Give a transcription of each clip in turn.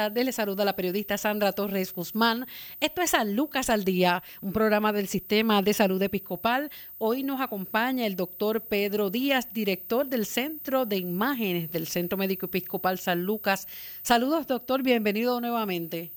tardes. Les saluda la periodista Sandra Torres Guzmán. Esto es San Lucas al Día, un programa del Sistema de Salud Episcopal. Hoy nos acompaña el doctor Pedro Díaz, director del Centro de Imágenes del Centro Médico Episcopal San Lucas. Saludos, doctor. Bienvenido nuevamente.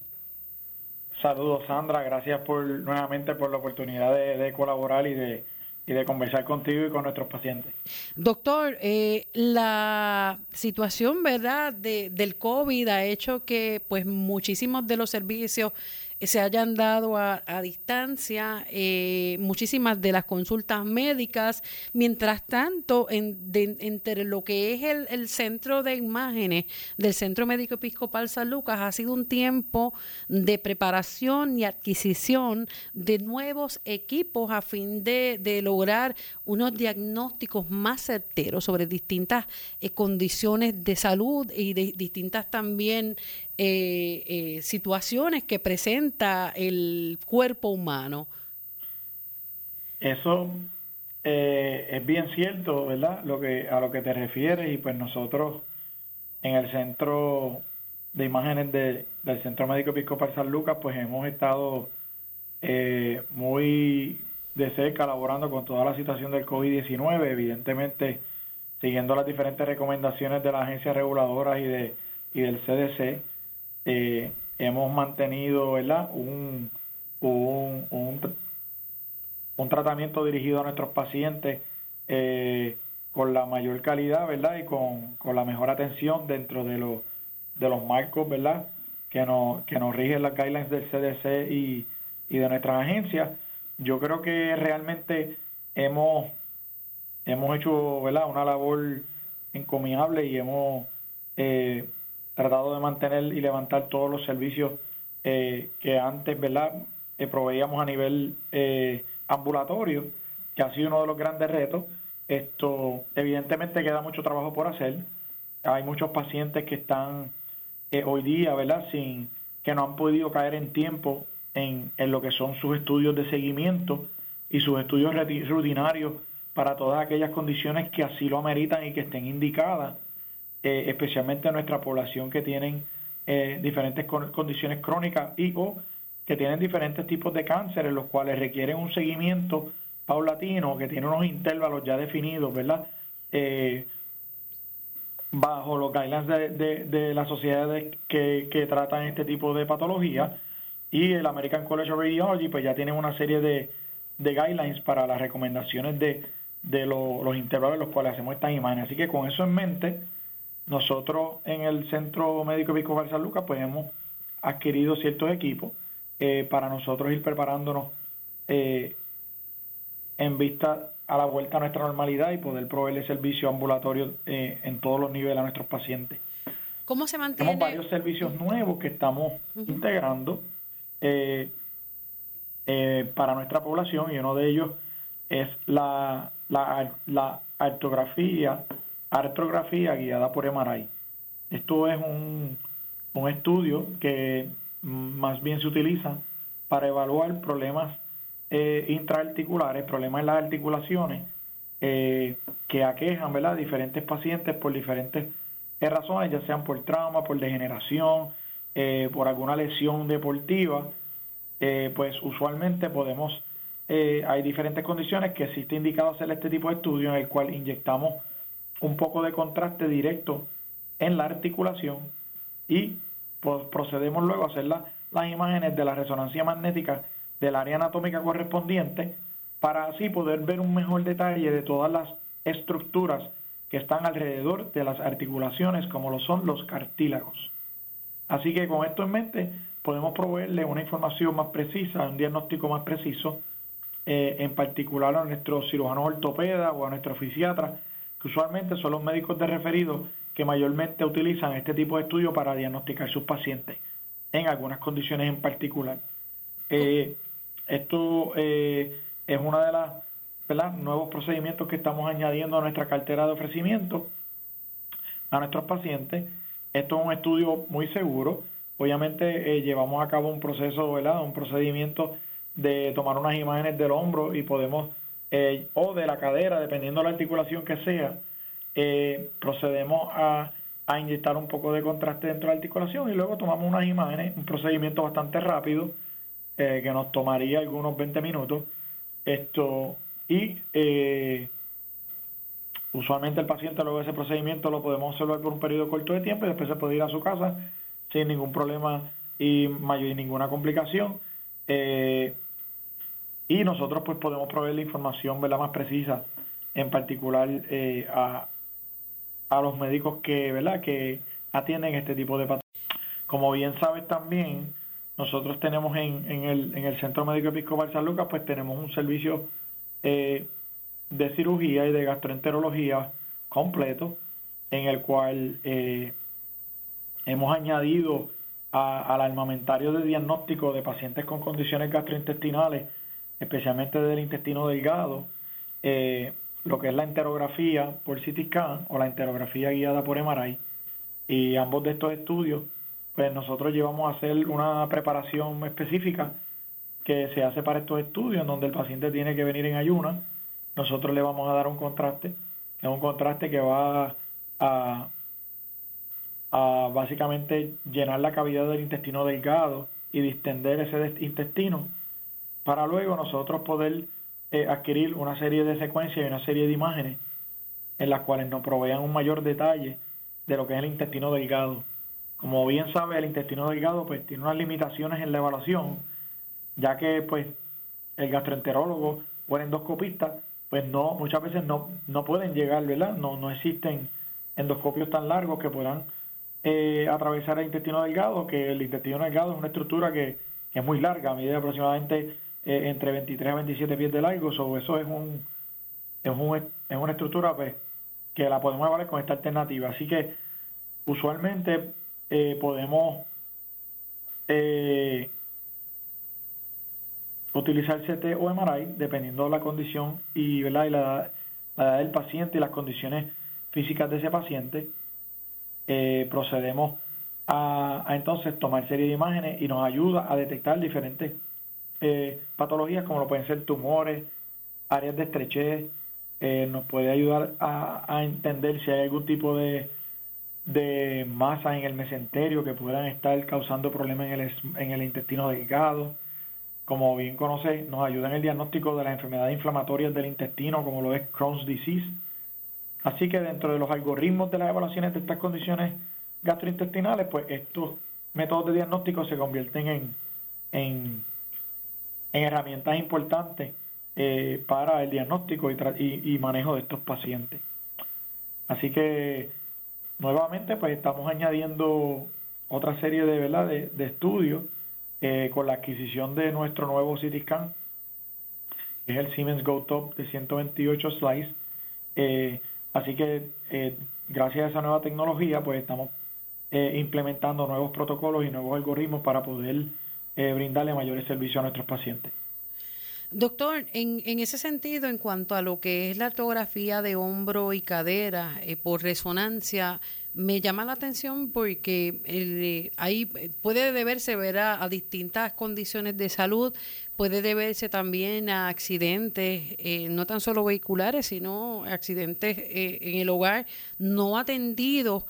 Saludos, Sandra. Gracias por nuevamente por la oportunidad de colaborar y de y de conversar contigo y con nuestros pacientes. Doctor, eh, la situación, ¿verdad?, de, del COVID ha hecho que pues muchísimos de los servicios se hayan dado a, distancia eh, muchísimas de las consultas médicas. Mientras tanto, entre lo que es el, centro de imágenes del Centro Médico Episcopal San Lucas, ha sido un tiempo de preparación y adquisición de nuevos equipos a fin de, de lograr unos diagnósticos más certeros sobre distintas eh, condiciones de salud y de distintas también eh, eh, situaciones que presenta el cuerpo humano. Eso eh, es bien cierto, ¿verdad? Lo que a lo que te refieres y pues nosotros en el centro de imágenes del Centro Médico Episcopal San Lucas pues hemos estado muy de cerca elaborando con toda la situación del COVID-19, evidentemente siguiendo las diferentes recomendaciones de las agencias reguladoras y de y del CDC eh, hemos mantenido ¿verdad? Un, un, un, tratamiento dirigido a nuestros pacientes eh, con la mayor calidad ¿verdad? y con, con, la mejor atención dentro de, los de los marcos ¿verdad? Que, nos, que nos rigen las guidelines del CDC y, y de nuestras agencias. Yo creo que realmente hemos, hemos hecho ¿verdad? una labor encomiable y hemos eh, tratado de mantener y levantar todos los servicios eh, que antes, ¿verdad?, eh, proveíamos a nivel eh, ambulatorio, que ha sido uno de los grandes retos. Esto, evidentemente, queda mucho trabajo por hacer. Hay muchos pacientes que están hoy día, ¿verdad?, sin que no han podido caer en tiempo en, en lo que son sus estudios de seguimiento y sus estudios rutinarios para todas aquellas condiciones que así lo ameritan y que estén indicadas eh, especialmente nuestra población que tienen eh, diferentes condiciones crónicas y o que tienen diferentes tipos de cánceres, los cuales requieren un seguimiento paulatino, que tiene unos intervalos ya definidos, ¿verdad? Eh, bajo los guidelines de, de, las sociedades que, que, tratan este tipo de patología y el American College of Radiology pues ya tiene una serie de, de guidelines para las recomendaciones de, de los intervalos en los cuales hacemos estas imágenes. Así que con eso en mente, nosotros en el Centro Médico Episcopal San Lucas pues hemos adquirido ciertos equipos eh, para nosotros ir preparándonos eh, en vista a la vuelta a nuestra normalidad y poder proveerle servicio ambulatorio eh, en todos los niveles a nuestros pacientes. ¿Cómo se mantiene? Tenemos varios servicios nuevos que estamos integrando para nuestra población y uno de ellos es la, la, la artografía artrografía guiada por MRI. Esto es un, un estudio que más bien se utiliza para evaluar problemas eh, intraarticulares, problemas en las articulaciones eh, que aquejan ¿verdad? diferentes pacientes por diferentes razones, ya sean por trauma, por degeneración, eh, por alguna lesión deportiva, pues usualmente podemos, hay diferentes condiciones que existe indicado hacer este tipo de estudio en el cual inyectamos un poco de contraste directo en la articulación y procedemos luego a hacer las imágenes de la resonancia magnética del área anatómica correspondiente para así poder ver un mejor detalle de todas las estructuras que están alrededor de las articulaciones como lo son los cartílagos. Así que con esto en mente podemos proveerle una información más precisa, un diagnóstico más preciso, eh, en particular a nuestros cirujanos ortopedas o a nuestros usualmente son los médicos de referido que mayormente utilizan este tipo de estudios para diagnosticar sus pacientes en algunas condiciones en particular. Eh, esto eh, es uno de los nuevos procedimientos que estamos añadiendo a nuestra cartera de ofrecimiento a nuestros pacientes. Esto es un estudio muy seguro. Obviamente eh, llevamos a cabo un proceso, ¿verdad? un procedimiento de tomar unas imágenes del hombro y podemos eh, o de la cadera, dependiendo de la articulación que sea, eh, procedemos a a inyectar un poco de contraste dentro de la articulación y luego tomamos unas imágenes, un procedimiento bastante rápido eh, que nos tomaría algunos 20 minutos. Esto y usualmente el paciente luego de ese procedimiento lo podemos observar por un periodo corto de tiempo y después se puede ir a su casa sin ningún problema y mayor ninguna complicación. Y nosotros pues podemos proveer la información ¿verdad? más precisa, en particular a, a los médicos que, ¿verdad? que atienden este tipo de patologías. Como bien sabes también, nosotros tenemos en, en, el, en el Centro Médico Episcopal San Lucas, pues tenemos un servicio eh, de cirugía y de gastroenterología completo, en el cual eh, hemos añadido al armamentario de diagnóstico de pacientes con condiciones gastrointestinales, especialmente del intestino delgado, eh, lo que es la enterografía por CT o la enterografía guiada por MRI. Y ambos de estos estudios, pues nosotros llevamos a hacer una preparación específica que se hace para estos estudios, en donde el paciente tiene que venir en ayuna. Nosotros le vamos a dar un contraste, es un contraste que va a, a básicamente llenar la cavidad del intestino delgado y distender ese intestino para luego nosotros poder eh, adquirir una serie de secuencias y una serie de imágenes en las cuales nos provean un mayor detalle de lo que es el intestino delgado. Como bien sabe, el intestino delgado pues tiene unas limitaciones en la evaluación, ya que pues el gastroenterólogo o el endoscopista pues no muchas veces no, no pueden llegar, ¿verdad? No, no existen endoscopios tan largos que puedan eh, atravesar el intestino delgado, que el intestino delgado es una estructura que, que es muy larga, mide aproximadamente eh, entre 23 a 27 pies de largo, so, eso es un, es, un, es una estructura pues, que la podemos evaluar con esta alternativa. Así que usualmente eh, podemos eh, utilizar CT o MRI dependiendo de la condición y, ¿verdad? y la, edad del paciente y las condiciones físicas de ese paciente. procedemos a, a, entonces tomar serie de imágenes y nos ayuda a detectar diferentes eh, patologías como lo pueden ser tumores, áreas de estrechez, eh, nos puede ayudar a, entender si hay algún tipo de, de masa en el mesenterio que puedan estar causando problemas en el, en el intestino delgado. Como bien conoce, nos ayuda en el diagnóstico de las enfermedades inflamatorias del intestino, como lo es Crohn's disease. Así que dentro de los algoritmos de las evaluaciones de estas condiciones gastrointestinales, pues estos métodos de diagnóstico se convierten en, en en herramientas importantes eh, para el diagnóstico y, manejo de estos pacientes. Así que nuevamente pues estamos añadiendo otra serie de, ¿verdad? de, estudios eh, con la adquisición de nuestro nuevo CT scan, que es el Siemens Go Top de 128 slices. Eh, así que gracias a esa nueva tecnología pues estamos implementando nuevos protocolos y nuevos algoritmos para poder eh, brindarle mayores servicios a nuestros pacientes. Doctor, en, en, ese sentido, en cuanto a lo que es la ortografía de hombro y cadera eh, por resonancia, me llama la atención porque eh, ahí puede deberse ver a, distintas condiciones de salud, puede deberse también a accidentes, no tan solo vehiculares, sino accidentes en el hogar no atendidos.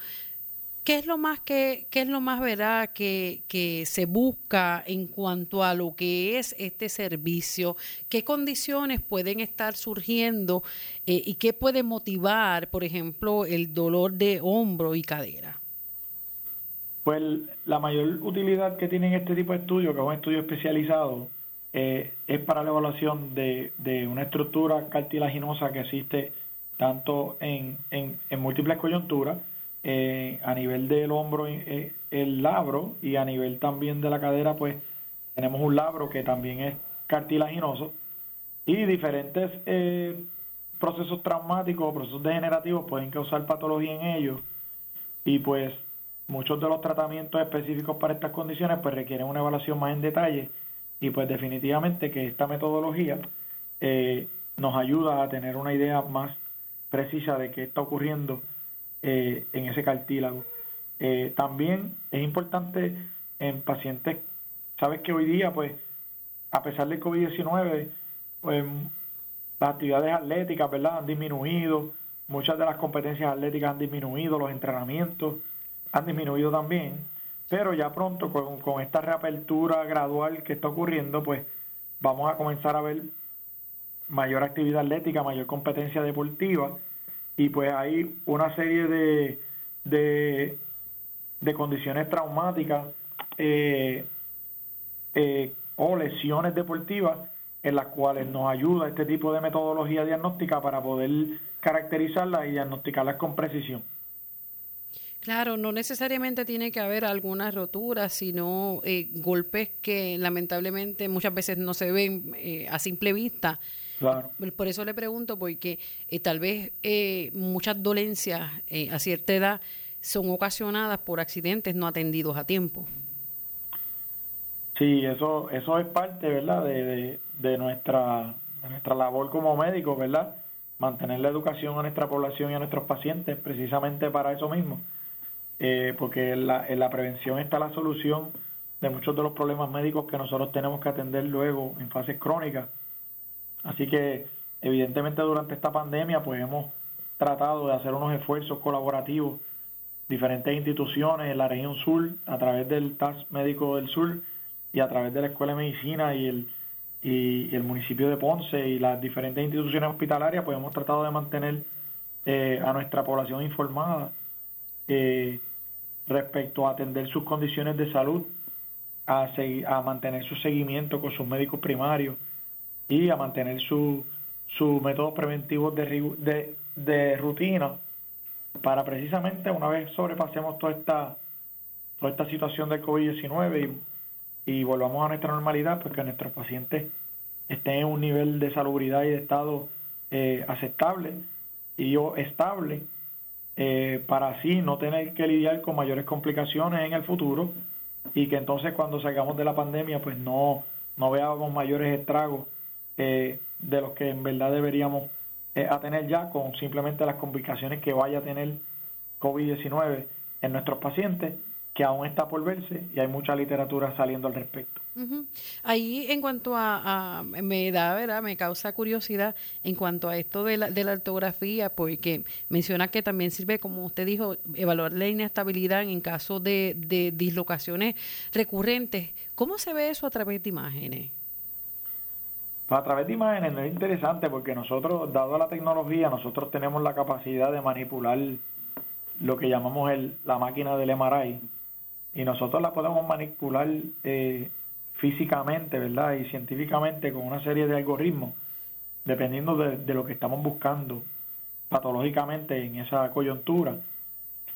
¿Qué es lo más que, qué es lo más verdad que, que, se busca en cuanto a lo que es este servicio? ¿Qué condiciones pueden estar surgiendo eh, y qué puede motivar, por ejemplo, el dolor de hombro y cadera? Pues la mayor utilidad que tienen este tipo de estudios, que es un estudio especializado, eh, es para la evaluación de, de, una estructura cartilaginosa que existe tanto en, en, en múltiples coyunturas, eh, a nivel del hombro eh, el labro y a nivel también de la cadera pues tenemos un labro que también es cartilaginoso y diferentes eh, procesos traumáticos o procesos degenerativos pueden causar patología en ellos y pues muchos de los tratamientos específicos para estas condiciones pues requieren una evaluación más en detalle y pues definitivamente que esta metodología nos ayuda a tener una idea más precisa de qué está ocurriendo eh, en ese cartílago. Eh, también es importante en pacientes, sabes que hoy día, pues, a pesar del COVID-19, pues las actividades atléticas, ¿verdad?, han disminuido, muchas de las competencias atléticas han disminuido, los entrenamientos han disminuido también, pero ya pronto con, con esta reapertura gradual que está ocurriendo, pues vamos a comenzar a ver mayor actividad atlética, mayor competencia deportiva y pues hay una serie de, de, de condiciones traumáticas eh, eh, o lesiones deportivas en las cuales nos ayuda este tipo de metodología diagnóstica para poder caracterizarlas y diagnosticarlas con precisión. Claro, no necesariamente tiene que haber alguna rotura, sino eh, golpes que lamentablemente muchas veces no se ven eh, a simple vista. Claro. Por eso le pregunto, porque eh, tal vez muchas dolencias a cierta edad son ocasionadas por accidentes no atendidos a tiempo. Sí, eso, eso es parte, ¿verdad?, de, de, nuestra, nuestra labor como médicos, ¿verdad? Mantener la educación a nuestra población y a nuestros pacientes, precisamente para eso mismo. Eh, porque en la, en la prevención está la solución de muchos de los problemas médicos que nosotros tenemos que atender luego en fases crónicas. Así que, evidentemente, durante esta pandemia, pues hemos tratado de hacer unos esfuerzos colaborativos, diferentes instituciones en la región sur, a través del TAS Médico del Sur, y a través de la Escuela de Medicina y el, y, el municipio de Ponce y las diferentes instituciones hospitalarias, pues hemos tratado de mantener eh, a nuestra población informada eh, respecto a atender sus condiciones de salud, a, a mantener su seguimiento con sus médicos primarios y a mantener sus su métodos preventivos de, de, de rutina para precisamente una vez sobrepasemos toda esta, toda esta situación del COVID-19 y y volvamos a nuestra normalidad, pues que nuestros pacientes estén en un nivel de salubridad y de estado eh, aceptable y o estable eh, para así no tener que lidiar con mayores complicaciones en el futuro y que entonces cuando salgamos de la pandemia pues no, no veamos mayores estragos eh, de los que en verdad deberíamos a tener ya con simplemente las complicaciones que vaya a tener COVID-19 en nuestros pacientes que aún está por verse y hay mucha literatura saliendo al respecto. Ahí en cuanto a, me da, ¿verdad? Me causa curiosidad en cuanto a esto de la, de la ortografía, porque menciona que también sirve, como usted dijo, evaluar la inestabilidad en caso de, de dislocaciones recurrentes. ¿Cómo se ve eso a través de imágenes? Pues a través de imágenes es interesante porque nosotros, dado la tecnología, nosotros tenemos la capacidad de manipular lo que llamamos el, la máquina del MRI, y nosotros la podemos manipular eh, físicamente, ¿verdad? Y científicamente con una serie de algoritmos, dependiendo de, lo que estamos buscando patológicamente en esa coyuntura.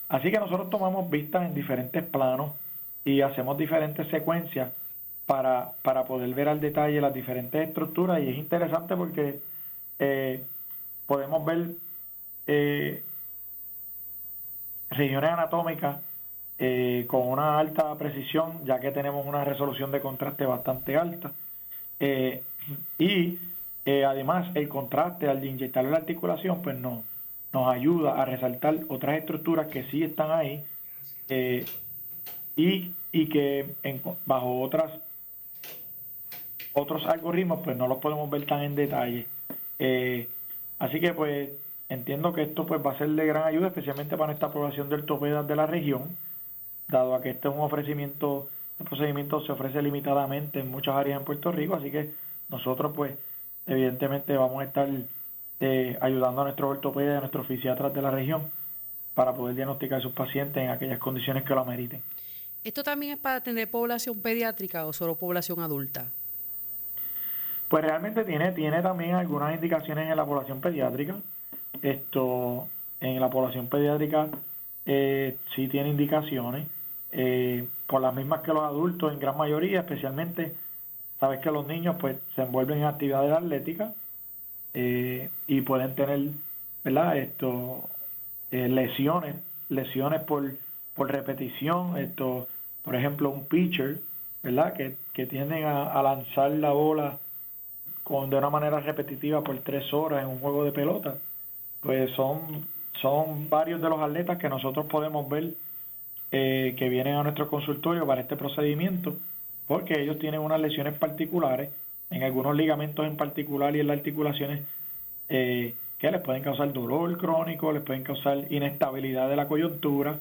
Así que nosotros tomamos vistas en diferentes planos y hacemos diferentes secuencias para, para poder ver al detalle las diferentes estructuras y es interesante porque eh, podemos ver eh, regiones anatómicas eh, con una alta precisión, ya que tenemos una resolución de contraste bastante alta. Y además el contraste al inyectar la articulación, pues no, nos ayuda a resaltar otras estructuras que sí están ahí y, y que bajo otras otros algoritmos pues no los podemos ver tan en detalle. así que pues entiendo que esto pues va a ser de gran ayuda, especialmente para esta población de ortopedas de la región dado a que este es un ofrecimiento, el procedimiento se ofrece limitadamente en muchas áreas en Puerto Rico, así que nosotros pues evidentemente vamos a estar eh, ayudando a nuestros ortopedas y a nuestros fisiatras de la región para poder diagnosticar a sus pacientes en aquellas condiciones que lo ameriten. ¿Esto también es para tener población pediátrica o solo población adulta? Pues realmente tiene, tiene también algunas indicaciones en la población pediátrica. Esto, en la población pediátrica eh, sí tiene indicaciones eh, por las mismas que los adultos en gran mayoría, especialmente, sabes que los niños pues se envuelven en actividades atléticas eh, y pueden tener, ¿verdad? Esto, eh, lesiones, lesiones por, por repetición, esto, por ejemplo, un pitcher, ¿verdad? Que, que tienden a, lanzar la bola con, de una manera repetitiva por tres horas en un juego de pelota, pues son, son varios de los atletas que nosotros podemos ver eh, que vienen a nuestro consultorio para este procedimiento, porque ellos tienen unas lesiones particulares, en algunos ligamentos en particular y en las articulaciones, eh, que les pueden causar dolor crónico, les pueden causar inestabilidad de la coyuntura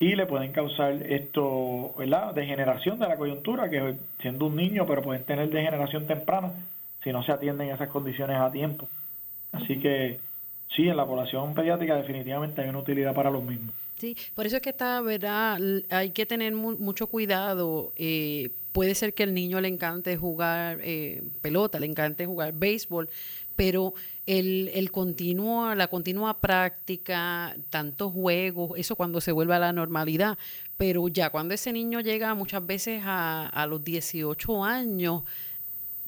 y le pueden causar esto, ¿verdad? Degeneración de la coyuntura, que siendo un niño, pero pueden tener degeneración temprana si no se atienden esas condiciones a tiempo. Así que sí, en la población pediátrica definitivamente hay una utilidad para los mismos. Sí, por eso es que está, ¿verdad? Hay que tener mucho cuidado. Eh, puede ser que el niño le encante jugar eh, pelota, le encante jugar béisbol, pero el, el continuo, la continua práctica, tantos juegos, eso cuando se vuelve a la normalidad, pero ya cuando ese niño llega muchas veces a, a los 18 años,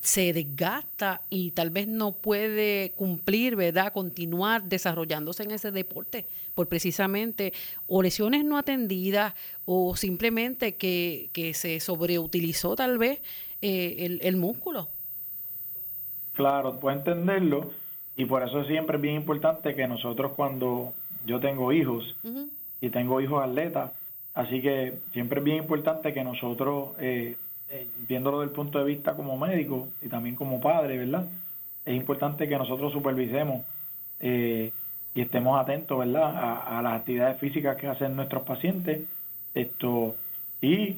se desgasta y tal vez no puede cumplir, ¿verdad? Continuar desarrollándose en ese deporte por precisamente o lesiones no atendidas o simplemente que, que se sobreutilizó tal vez eh, el, el, músculo. Claro, puedo entenderlo y por eso siempre es bien importante que nosotros cuando yo tengo hijos y tengo hijos atletas, así que siempre es bien importante que nosotros... Eh, eh, viéndolo desde el punto de vista como médico y también como padre, ¿verdad? Es importante que nosotros supervisemos eh, y estemos atentos, ¿verdad? A, las actividades físicas que hacen nuestros pacientes. Esto y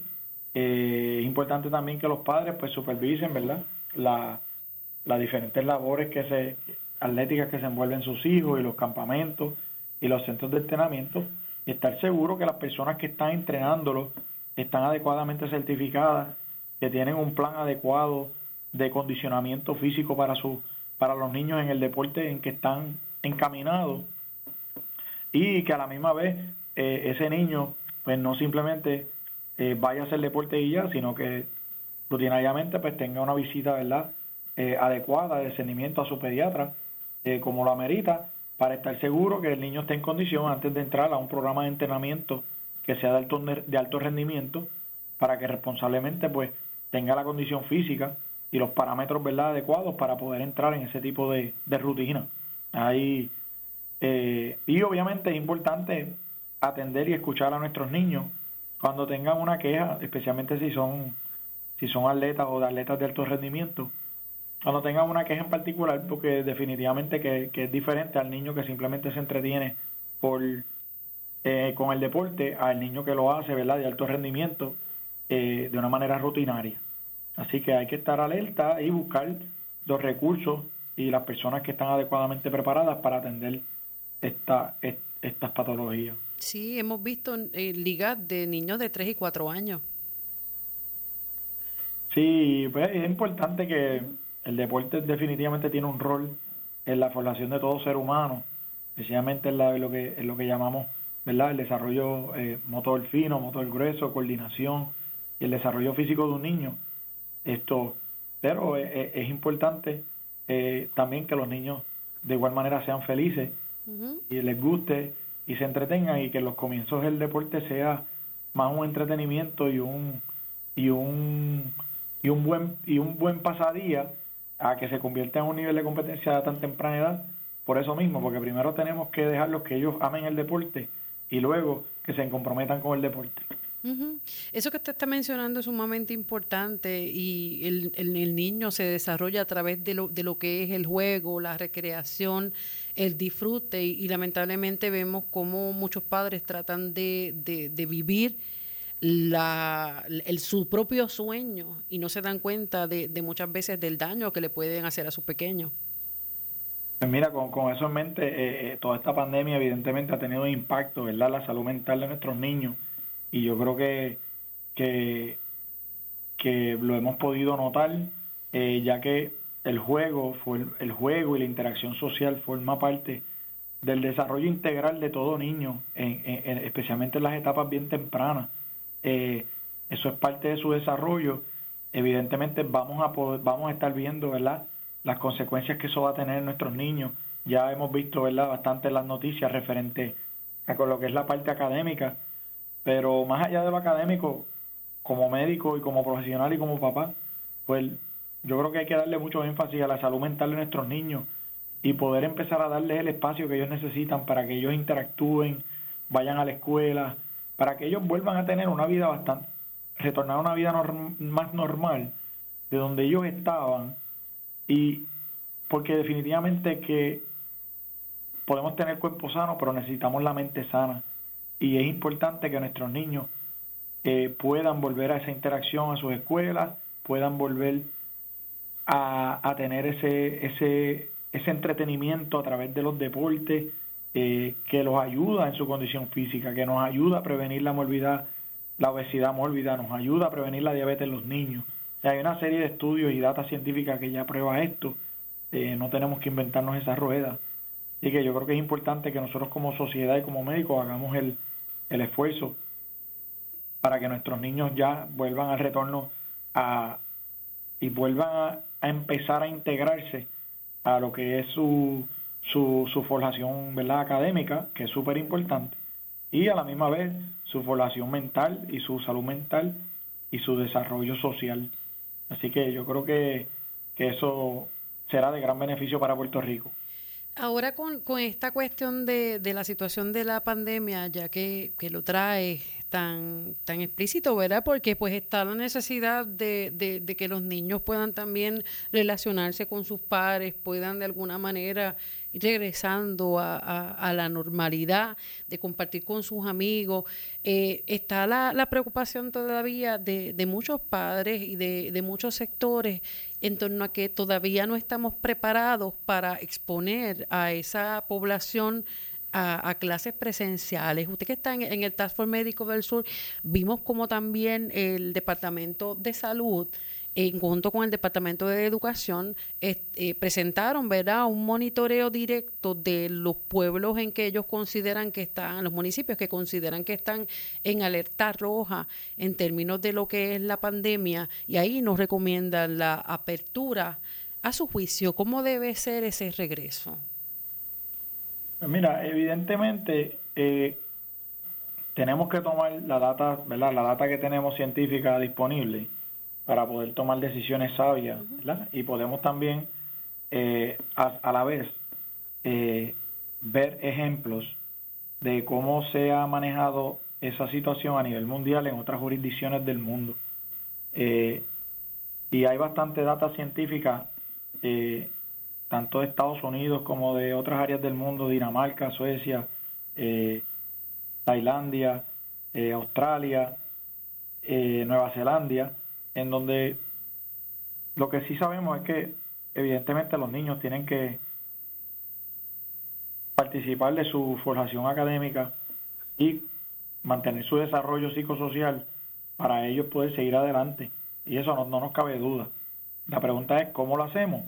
eh, es importante también que los padres pues supervisen, ¿verdad? La, las diferentes labores que se atléticas que se envuelven sus hijos y los campamentos y los centros de entrenamiento y estar seguro que las personas que están entrenándolos están adecuadamente certificadas que tienen un plan adecuado de condicionamiento físico para su para los niños en el deporte en que están encaminados. Y que a la misma vez eh, ese niño pues no simplemente eh, vaya a hacer deporte y ya sino que rutinariamente pues tenga una visita verdad eh, adecuada de discernimiento a su pediatra como lo amerita para estar seguro que el niño esté en condición antes de entrar a un programa de entrenamiento que sea de alto, de alto rendimiento para que responsablemente pues tenga la condición física y los parámetros ¿verdad? adecuados para poder entrar en ese tipo de, rutina. Ahí, eh, y obviamente es importante atender y escuchar a nuestros niños cuando tengan una queja, especialmente si son, si son atletas o de atletas de alto rendimiento, cuando tengan una queja en particular, porque definitivamente que, es diferente al niño que simplemente se entretiene por eh, con el deporte, al niño que lo hace, ¿verdad? De alto rendimiento, eh, de una manera rutinaria. Así que hay que estar alerta y buscar los recursos y las personas que están adecuadamente preparadas para atender esta, estas patologías. Sí, hemos visto eh, ligas de niños de 3 y 4 años. Sí, pues es importante que el deporte definitivamente tiene un rol en la formación de todo ser humano, especialmente en, lo, que, en lo que llamamos ¿verdad? el desarrollo eh, motor fino, motor grueso, coordinación, y el desarrollo físico de un niño. Esto, pero es, importante eh, también que los niños de igual manera sean felices y les guste y se entretengan y que los comienzos del deporte sea más un entretenimiento y un y un y un buen y un buen pasadía a que se convierta en un nivel de competencia a tan temprana edad. Por eso mismo porque primero tenemos que dejarlos que ellos amen el deporte y luego que se comprometan con el deporte eso que usted está mencionando es sumamente importante y el, el, niño se desarrolla a través de lo, de lo que es el juego, la recreación, el disfrute y, lamentablemente vemos cómo muchos padres tratan de, de, vivir la, el, su propio sueño y no se dan cuenta de, de, muchas veces del daño que le pueden hacer a sus pequeños. Pues mira, con, con eso en mente, eh, eh, toda esta pandemia evidentemente ha tenido un impacto, ¿verdad? La salud mental de nuestros niños y yo creo que, que, lo hemos podido notar, eh, ya que el juego, fue el, juego y la interacción social forma parte del desarrollo integral de todo niño, en, especialmente en las etapas bien tempranas. Eh, eso es parte de su desarrollo. Evidentemente vamos a poder, vamos a estar viendo, ¿verdad? Las consecuencias que eso va a tener en nuestros niños. Ya hemos visto, ¿verdad? Bastante las noticias referente a con lo que es la parte académica pero más allá de lo académico, como médico y como profesional y como papá, pues yo creo que hay que darle mucho énfasis a la salud mental de nuestros niños y poder empezar a darles el espacio que ellos necesitan para que ellos interactúen, vayan a la escuela, para que ellos vuelvan a tener una vida bastante, retornar a una vida más normal de donde ellos estaban y porque definitivamente que podemos tener cuerpo sano, pero necesitamos la mente sana. Y es importante que nuestros niños eh, puedan volver a esa interacción a sus escuelas, puedan volver a, tener ese, ese, ese entretenimiento a través de los deportes eh, que los ayuda en su condición física, que nos ayuda a prevenir la morbidad, la obesidad mórbida, nos ayuda a prevenir la diabetes en los niños. hay una serie de estudios y data científica que ya prueba esto. Eh, no tenemos que inventarnos esa rueda. y que yo creo que es importante que nosotros como sociedad y como médicos hagamos el, el esfuerzo para que nuestros niños ya vuelvan al retorno a, y vuelvan a, empezar a integrarse a lo que es su, su, su formación ¿verdad? académica, que es súper importante, y a la misma vez su formación mental y su salud mental y su desarrollo social. Así que yo creo que, que eso será de gran beneficio para Puerto Rico. Ahora con, con esta cuestión de, de, la situación de la pandemia, ya que, que lo trae tan, tan explícito, ¿verdad? Porque pues está la necesidad de, de, que los niños puedan también relacionarse con sus padres, puedan de alguna manera regresando a, la normalidad, de compartir con sus amigos. Eh, está la, preocupación todavía de, muchos padres y de, de muchos sectores en torno a que todavía no estamos preparados para exponer a esa población a, clases presenciales. Usted que está en, el Task Force Médico del Sur, vimos como también el Departamento de Salud en junto con el Departamento de Educación, eh, presentaron ¿verdad? un monitoreo directo de los pueblos en que ellos consideran que están, los municipios que consideran que están en alerta roja en términos de lo que es la pandemia, y ahí nos recomiendan la apertura. A su juicio, ¿cómo debe ser ese regreso? Pues mira, evidentemente eh, tenemos que tomar la data, ¿verdad? La data que tenemos científica disponible para poder tomar decisiones sabias, ¿verdad? Y podemos también eh, a, la vez eh, ver ejemplos de cómo se ha manejado esa situación a nivel mundial en otras jurisdicciones del mundo. y hay bastante data científica tanto de Estados Unidos como de otras áreas del mundo, Dinamarca, Suecia, eh, Tailandia, eh, Australia, eh, Nueva Zelanda, en donde lo que sí sabemos es que evidentemente los niños tienen que participar de su formación académica y mantener su desarrollo psicosocial para ellos poder seguir adelante. Y eso no, no nos cabe duda. La pregunta es, ¿cómo lo hacemos?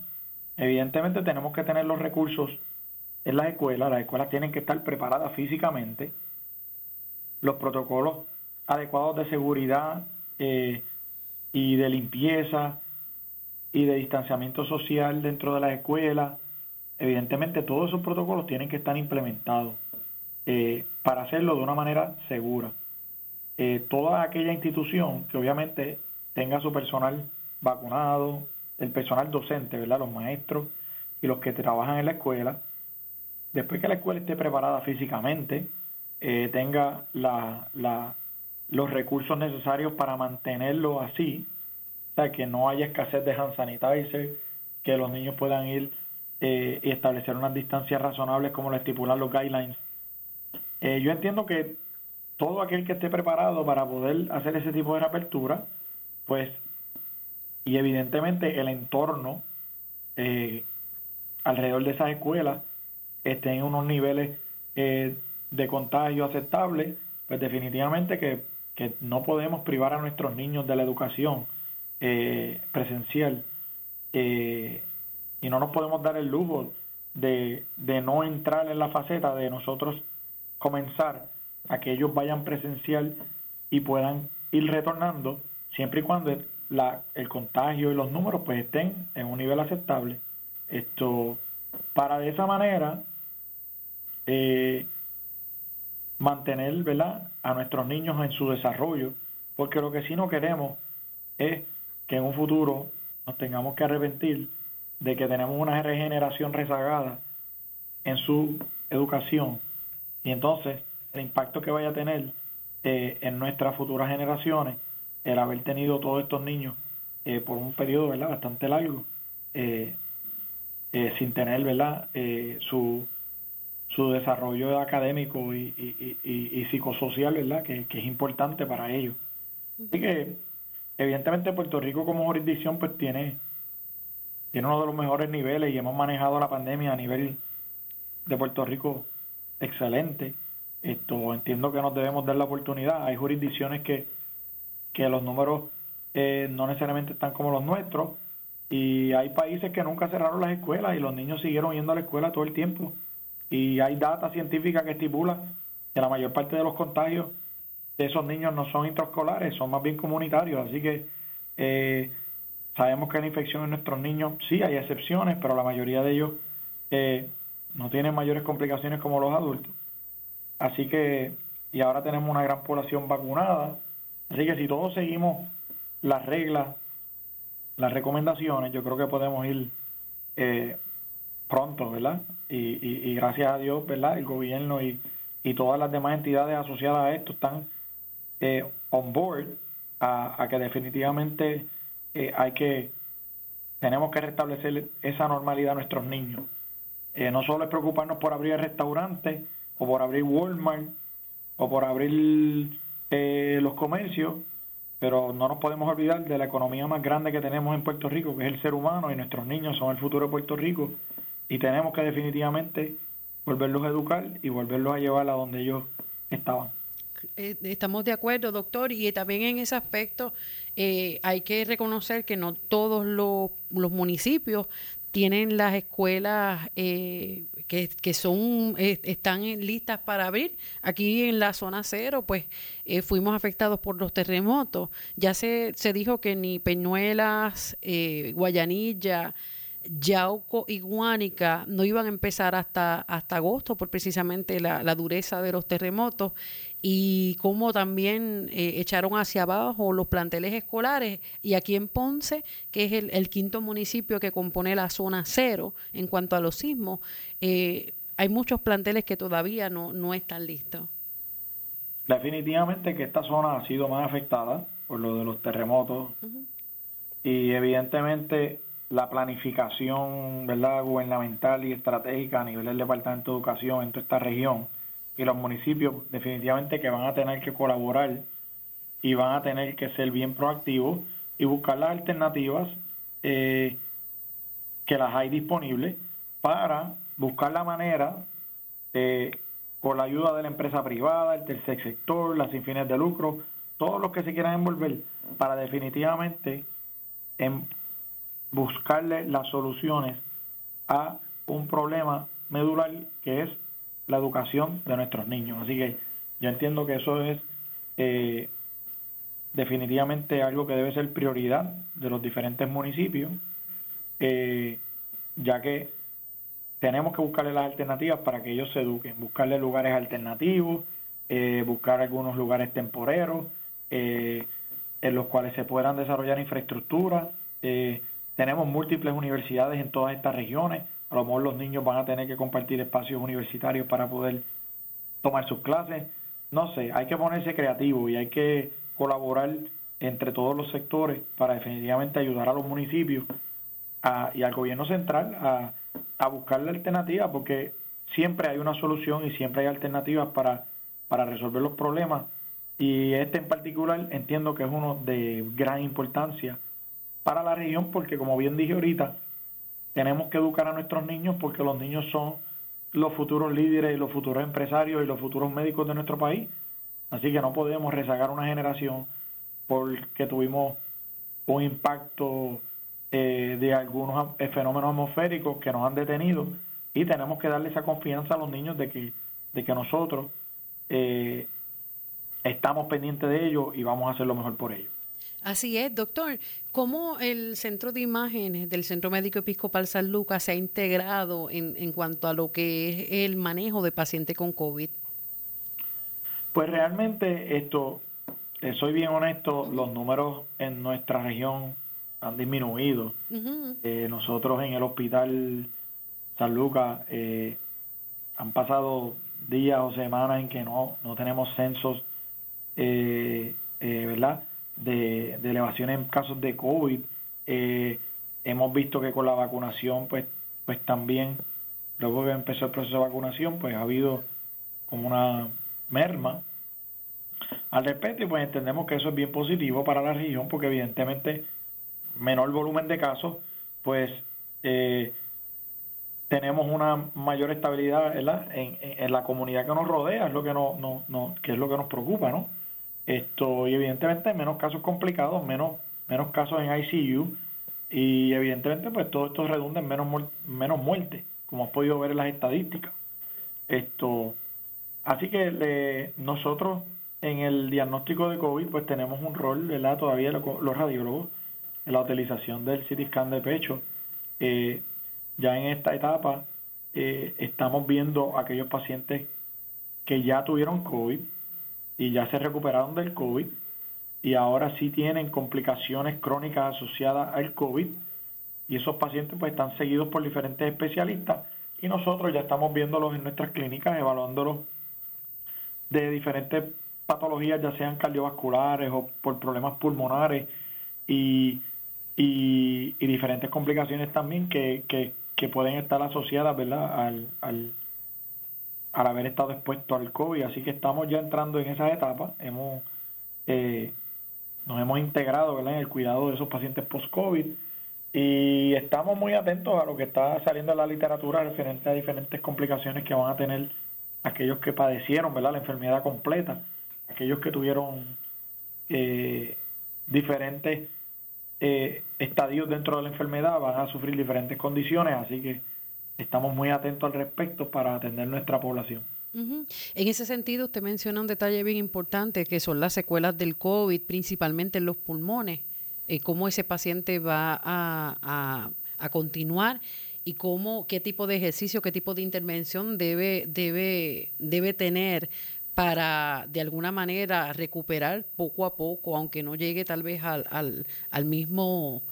Evidentemente tenemos que tener los recursos en las escuelas, las escuelas tienen que estar preparadas físicamente, los protocolos adecuados de seguridad eh, y de limpieza y de distanciamiento social dentro de las escuelas, evidentemente todos esos protocolos tienen que estar implementados eh, para hacerlo de una manera segura. Eh, toda aquella institución que obviamente tenga su personal vacunado, el personal docente, ¿verdad? Los maestros y los que trabajan en la escuela, después que la escuela esté preparada físicamente, eh, tenga la, la, los recursos necesarios para mantenerlo así, o sea, que no haya escasez de hand sanitizer, que los niños puedan ir eh, y establecer unas distancias razonables como lo estipulan los guidelines. Eh, yo entiendo que todo aquel que esté preparado para poder hacer ese tipo de reapertura, pues y evidentemente el entorno eh, alrededor de esas escuelas esté en unos niveles eh, de contagio aceptables, pues definitivamente que, que, no podemos privar a nuestros niños de la educación eh, presencial y no nos podemos dar el lujo de, de no entrar en la faceta de nosotros comenzar a que ellos vayan presencial y puedan ir retornando siempre y cuando la, el contagio y los números pues estén en un nivel aceptable. Esto, para de esa manera eh, mantener ¿verdad? a nuestros niños en su desarrollo, porque lo que sí no queremos es que en un futuro nos tengamos que arrepentir de que tenemos una regeneración rezagada en su educación y entonces el impacto que vaya a tener eh, en nuestras futuras generaciones el haber tenido todos estos niños eh, por un periodo ¿verdad? bastante largo, eh, sin tener ¿verdad? su, su desarrollo académico y, y, psicosocial, ¿verdad? Que, es importante para ellos. Así que, evidentemente, Puerto Rico como jurisdicción, pues tiene, tiene uno de los mejores niveles y hemos manejado la pandemia a nivel de Puerto Rico excelente. Esto entiendo que nos debemos dar la oportunidad. Hay jurisdicciones que, que los números eh, no necesariamente están como los nuestros y hay países que nunca cerraron las escuelas y los niños siguieron yendo a la escuela todo el tiempo y hay data científica que estipula que la mayor parte de los contagios de esos niños no son intraescolares, son más bien comunitarios, así que eh, sabemos que la infección en nuestros niños sí hay excepciones, pero la mayoría de ellos eh, no tienen mayores complicaciones como los adultos. Así que, y ahora tenemos una gran población vacunada, así que si todos seguimos las reglas, las recomendaciones, yo creo que podemos ir eh, pronto, ¿verdad? Y, gracias a Dios, ¿verdad? El gobierno y, todas las demás entidades asociadas a esto están eh, on board a, que definitivamente eh, hay que, tenemos que restablecer esa normalidad a nuestros niños. Eh, no solo es preocuparnos por abrir restaurantes o por abrir Walmart o por abrir los comercios, pero no nos podemos olvidar de la economía más grande que tenemos en Puerto Rico, que es el ser humano, y nuestros niños son el futuro de Puerto Rico, y tenemos que definitivamente volverlos a educar y volverlos a llevar a donde ellos estaban. Eh, estamos de acuerdo, doctor, y también en ese aspecto eh, hay que reconocer que no todos los, municipios tienen las escuelas eh, que, son están listas para abrir. Aquí en la zona cero, pues fuimos afectados por los terremotos. Ya se, se dijo que ni Peñuelas, Guayanilla, Yauco y Guánica no iban a empezar hasta, hasta agosto por precisamente la, dureza de los terremotos. Y cómo también eh, echaron hacia abajo los planteles escolares. Y aquí en Ponce, que es el, quinto municipio que compone la zona cero en cuanto a los sismos, eh, hay muchos planteles que todavía no, no están listos. Definitivamente que esta zona ha sido más afectada por lo de los terremotos. Y evidentemente la planificación verdad gubernamental y estratégica a nivel del Departamento de Educación en toda esta región y los municipios definitivamente que van a tener que colaborar y van a tener que ser bien proactivos y buscar las alternativas eh, que las hay disponibles para buscar la manera con la ayuda de la empresa privada, el tercer sector, las sin fines de lucro, todos los que se quieran envolver para definitivamente en buscarle las soluciones a un problema medular que es la educación de nuestros niños. Así que yo entiendo que eso es eh, definitivamente algo que debe ser prioridad de los diferentes municipios, eh, ya que tenemos que buscarle las alternativas para que ellos se eduquen, buscarle lugares alternativos, eh, buscar algunos lugares temporeros en los cuales se puedan desarrollar infraestructura, tenemos múltiples universidades en todas estas regiones. A lo mejor los niños van a tener que compartir espacios universitarios para poder tomar sus clases. No sé, hay que ponerse creativo y hay que colaborar entre todos los sectores para definitivamente ayudar a los municipios y al gobierno central a, a buscar la alternativa, porque siempre hay una solución y siempre hay alternativas para, para resolver los problemas. Y este en particular entiendo que es uno de gran importancia para la región porque, como bien dije ahorita, tenemos que educar a nuestros niños porque los niños son los futuros líderes y los futuros empresarios y los futuros médicos de nuestro país. Así que no podemos rezagar una generación porque tuvimos un impacto eh, de algunos fenómenos atmosféricos que nos han detenido y tenemos que darle esa confianza a los niños de que, de que nosotros eh, estamos pendientes de ellos y vamos a hacer lo mejor por ellos. Así es, doctor. ¿Cómo el Centro de Imágenes del Centro Médico Episcopal San Lucas se ha integrado en, en cuanto a lo que es el manejo de pacientes con COVID? Pues realmente esto, eh, soy bien honesto, los números en nuestra región han disminuido. Eh, nosotros en el hospital San Lucas eh, han pasado días o semanas en que no, no tenemos censos, ¿verdad? De, elevación en casos de COVID. Eh, hemos visto que con la vacunación, pues, pues también luego que empezó el proceso de vacunación, pues ha habido como una merma al respecto y pues entendemos que eso es bien positivo para la región porque evidentemente menor volumen de casos, pues eh, tenemos una mayor estabilidad En, en, la comunidad que nos rodea, es lo que no, no, no, que es lo que nos preocupa, ¿no? Esto, y evidentemente menos casos complicados, menos, menos casos en ICU, y evidentemente pues todo esto redunda en menos, menos muertes, como has podido ver en las estadísticas. Esto, así que nosotros en el diagnóstico de COVID pues tenemos un rol, ¿verdad? Todavía los radiólogos en la utilización del CT scan de pecho. Eh, ya en esta etapa eh, estamos viendo aquellos pacientes que ya tuvieron COVID y ya se recuperaron del COVID y ahora sí tienen complicaciones crónicas asociadas al COVID y esos pacientes pues están seguidos por diferentes especialistas y nosotros ya estamos viéndolos en nuestras clínicas, evaluándolos de diferentes patologías, ya sean cardiovasculares o por problemas pulmonares y, y, diferentes complicaciones también que, que, que, pueden estar asociadas ¿verdad? Al, al, al haber estado expuesto al COVID. Así que estamos ya entrando en esa etapa. Hemos eh, nos hemos integrado en el cuidado de esos pacientes post-COVID y estamos muy atentos a lo que está saliendo en la literatura referente a diferentes complicaciones que van a tener aquellos que padecieron ¿verdad? la enfermedad completa, aquellos que tuvieron eh, diferentes eh, estadios dentro de la enfermedad van a sufrir diferentes condiciones, así que estamos muy atentos al respecto para atender nuestra población. En ese sentido, usted menciona un detalle bien importante que son las secuelas del COVID, principalmente en los pulmones, eh, cómo ese paciente va a, a, continuar y cómo, qué tipo de ejercicio, qué tipo de intervención debe, debe, debe tener para de alguna manera recuperar poco a poco, aunque no llegue tal vez al, al, al mismo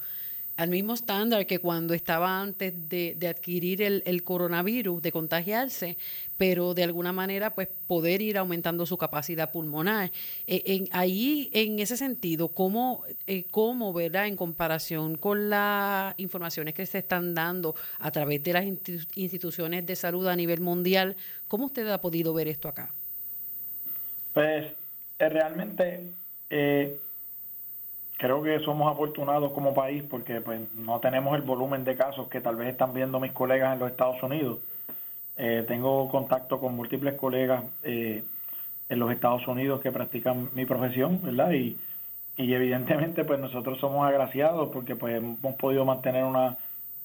al mismo estándar que cuando estaba antes de, adquirir el, coronavirus, de contagiarse, pero de alguna manera pues poder ir aumentando su capacidad pulmonar. Eh, en, ahí, en ese sentido, ¿cómo, eh, ¿cómo, en comparación con las informaciones que se están dando a través de las instituciones de salud a nivel mundial, cómo usted ha podido ver esto acá? Pues eh, realmente creo que somos afortunados como país porque pues no tenemos el volumen de casos que tal vez están viendo mis colegas en los Estados Unidos. Eh, tengo contacto con múltiples colegas eh, en los Estados Unidos que practican mi profesión, ¿verdad? Y, y evidentemente pues nosotros somos agraciados porque pues hemos podido mantener una,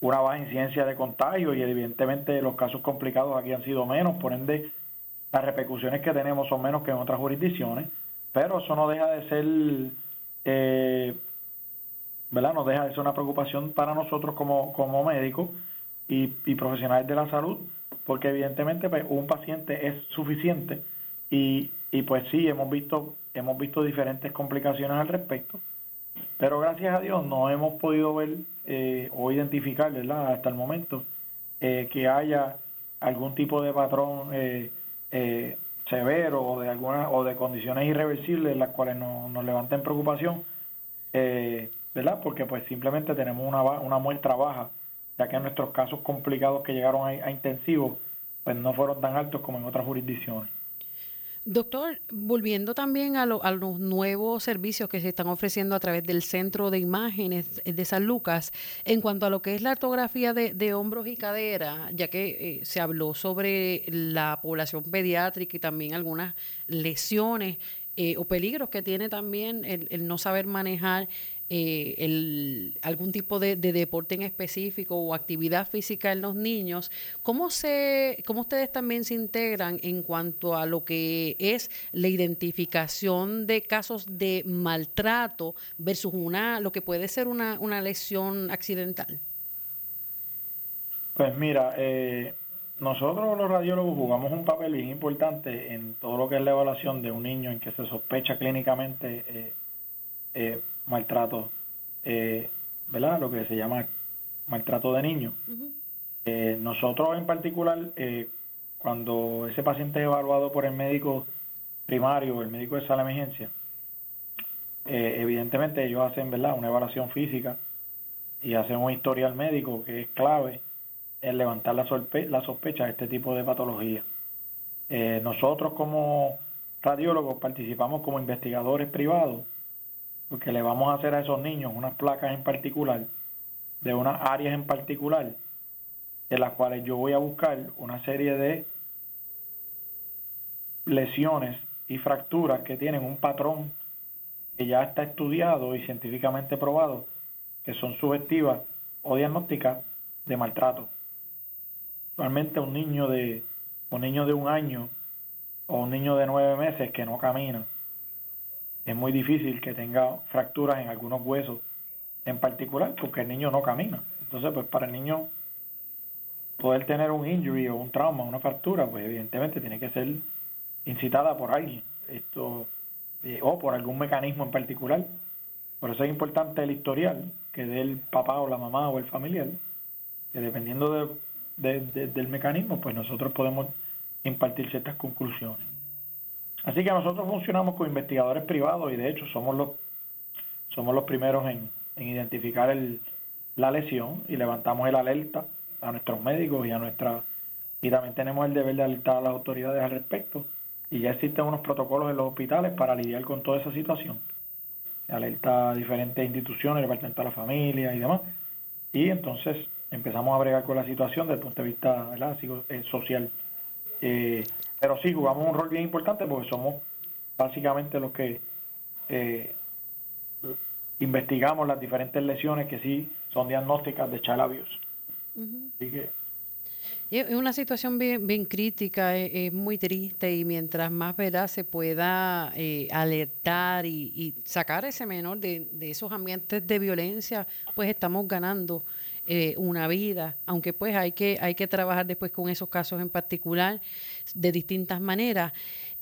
una baja incidencia de contagio y evidentemente los casos complicados aquí han sido menos, por ende las repercusiones que tenemos son menos que en otras jurisdicciones, pero eso no deja de ser eh, ¿verdad? Nos deja de una preocupación para nosotros como, como médicos y, profesionales de la salud, porque evidentemente pues, un paciente es suficiente y, y pues sí, hemos visto, hemos visto diferentes complicaciones al respecto, pero gracias a Dios no hemos podido ver eh, o identificar hasta el momento eh, que haya algún tipo de patrón eh, severo o de alguna o de condiciones irreversibles las cuales nos, nos levanten preocupación eh, verdad porque pues simplemente tenemos una, una muestra baja ya que nuestros casos complicados que llegaron a, a intensivos pues no fueron tan altos como en otras jurisdicciones Doctor, volviendo también a, los nuevos servicios que se están ofreciendo a través del Centro de Imágenes de San Lucas, en cuanto a lo que es la ortografía de, hombros y cadera, ya que eh, se habló sobre la población pediátrica y también algunas lesiones eh, o peligros que tiene también el no saber manejar eh, el, algún tipo de, deporte en específico o actividad física en los niños, ¿cómo, se, ¿cómo ustedes también se integran en cuanto a lo que es la identificación de casos de maltrato versus una, lo que puede ser una, una lesión accidental? Pues mira, eh, nosotros los radiólogos jugamos un papel bien importante en todo lo que es la evaluación de un niño en que se sospecha clínicamente eh, maltrato, eh, ¿verdad? Lo que se llama maltrato de niños. Eh, nosotros en particular, eh, cuando ese paciente es evaluado por el médico primario, el médico de sala de emergencia, evidentemente ellos hacen, ¿verdad? Una evaluación física y hacen un historial médico que es clave en levantar la, la sospecha de este tipo de patología. Eh, nosotros como radiólogos participamos como investigadores privados porque le vamos a hacer a esos niños unas placas en particular, de unas áreas en particular, en las cuales yo voy a buscar una serie de lesiones y fracturas que tienen un patrón que ya está estudiado y científicamente probado, que son subjetivas o diagnósticas de maltrato. Normalmente un niño de un niño de un año o un niño de nueve meses que no camina, es muy difícil que tenga fracturas en algunos huesos en particular porque el niño no camina. Entonces, pues para el niño poder tener un injury o un trauma, una fractura, pues evidentemente tiene que ser incitada por alguien esto eh, o por algún mecanismo en particular. Por eso es importante el historial que dé el papá o la mamá o el familiar, que dependiendo del mecanismo, pues nosotros podemos impartir ciertas conclusiones. Así que nosotros funcionamos con investigadores privados y de hecho somos los somos los primeros en, identificar el, la lesión y levantamos el alerta a nuestros médicos y a nuestra y también tenemos el deber de alertar a las autoridades al respecto y ya existen unos protocolos en los hospitales para lidiar con toda esa situación. Alerta a diferentes instituciones, departamento de la familia y demás. Y entonces empezamos a bregar con la situación desde el punto de vista. Eh, social. Eh, pero sí, jugamos un rol bien importante porque somos básicamente los que eh, investigamos las diferentes lesiones que sí son diagnósticas de chalabios. Así que es una situación bien, bien crítica, es, muy triste y mientras más ¿verdad? se pueda eh, alertar y, sacar a ese menor de, esos ambientes de violencia, pues estamos ganando eh, una vida, aunque pues hay que, hay que trabajar después con esos casos en particular de distintas maneras.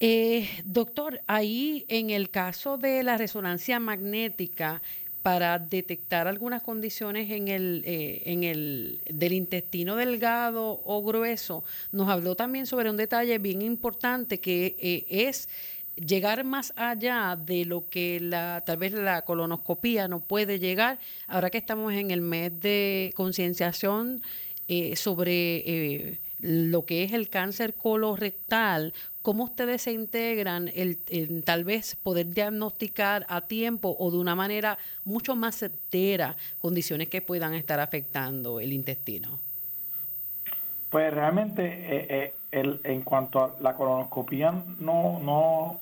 Eh, doctor, ahí en el caso de la resonancia magnética, para detectar algunas condiciones en el, eh, en el del intestino delgado o grueso. Nos habló también sobre un detalle bien importante que eh, es llegar más allá de lo que la tal vez la colonoscopía no puede llegar. Ahora que estamos en el mes de concienciación eh, sobre lo que es el cáncer colorectal, ¿cómo ustedes se integran el, tal vez poder diagnosticar a tiempo o de una manera mucho más certera condiciones que puedan estar afectando el intestino? Pues realmente eh, eh, el, en cuanto a la colonoscopia no no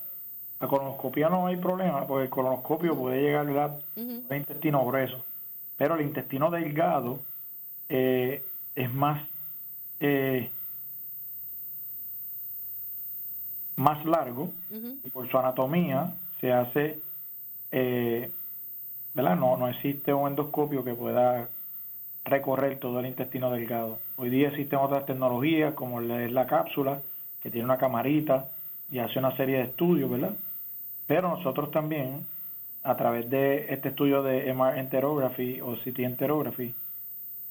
la colonoscopia no hay problema porque el colonoscopio puede llegar al intestino grueso pero el intestino delgado eh, es más más largo y por su anatomía se hace, eh, ¿verdad? No, no existe un endoscopio que pueda recorrer todo el intestino delgado. Hoy día existen otras tecnologías como es la cápsula, que tiene una camarita y hace una serie de estudios, ¿verdad? Pero nosotros también, a través de este estudio de MR enterography o CT enterography,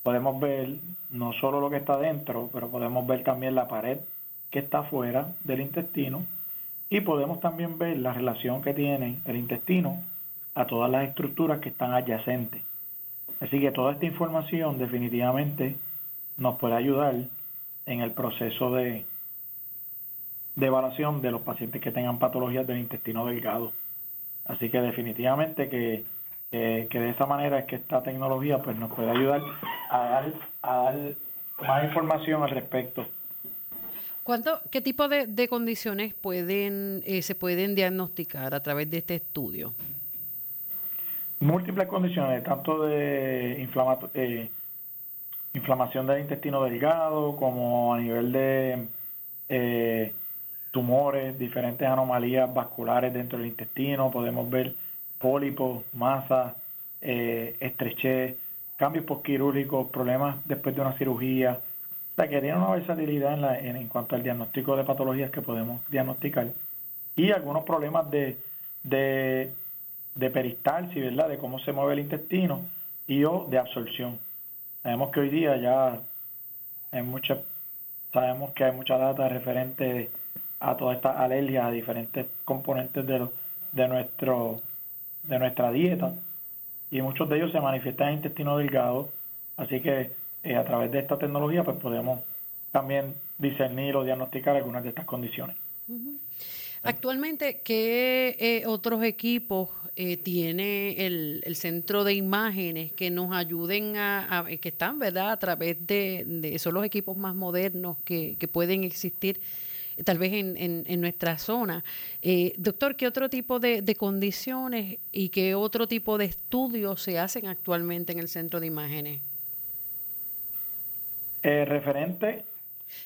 podemos ver no solo lo que está dentro, pero podemos ver también la pared que está fuera del intestino y podemos también ver la relación que tiene el intestino a todas las estructuras que están adyacentes. Así que toda esta información definitivamente nos puede ayudar en el proceso de, de evaluación de los pacientes que tengan patologías del intestino delgado. Así que definitivamente que, que, de esa manera es que esta tecnología pues nos puede ayudar a dar, a dar más información al respecto. ¿Cuánto, ¿Qué tipo de, condiciones pueden eh, se pueden diagnosticar a través de este estudio? Múltiples condiciones, tanto de eh, inflamación del intestino delgado como a nivel de eh, tumores, diferentes anomalías vasculares dentro del intestino. Podemos ver pólipos, masa, estrechez, cambios postquirúrgicos, problemas después de una cirugía o sea, que tiene una versatilidad en, la, en, cuanto al diagnóstico de patologías que podemos diagnosticar y algunos problemas de, de, de peristalsis, ¿verdad? De cómo se mueve el intestino y o de absorción. Sabemos que hoy día ya hay mucha, sabemos que hay mucha data referente a todas estas alergias a diferentes componentes de, de, nuestro, de nuestra dieta y muchos de ellos se manifiestan en intestino delgado, así que a través de esta tecnología pues podemos también discernir o diagnosticar algunas de estas condiciones. Actualmente, ¿qué otros equipos eh, tiene el, centro de imágenes que nos ayuden a, que están, ¿verdad? A través de, de son los equipos más modernos que, que pueden existir eh, tal vez en, en, nuestra zona. Eh, doctor, ¿qué otro tipo de, de, condiciones y qué otro tipo de estudios se hacen actualmente en el centro de imágenes? referente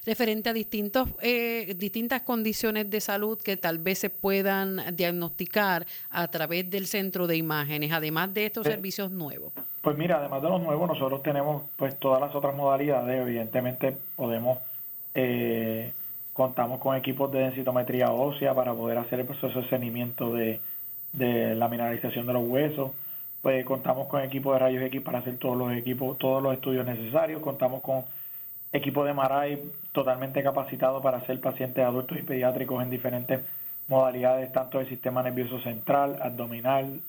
referente a distintos, eh, distintas condiciones de salud que tal vez se puedan diagnosticar a través del centro de imágenes, además de estos servicios nuevos. Pues mira, además de los nuevos, nosotros tenemos pues todas las otras modalidades. Evidentemente podemos, eh, contamos con equipos de densitometría ósea para poder hacer el proceso de seguimiento de, de la mineralización de los huesos. Pues contamos con equipos de rayos X para hacer todos los equipos, todos los estudios necesarios. Contamos con equipo de Maray totalmente capacitado para hacer pacientes adultos y pediátricos en diferentes modalidades, tanto del sistema nervioso central, abdominal,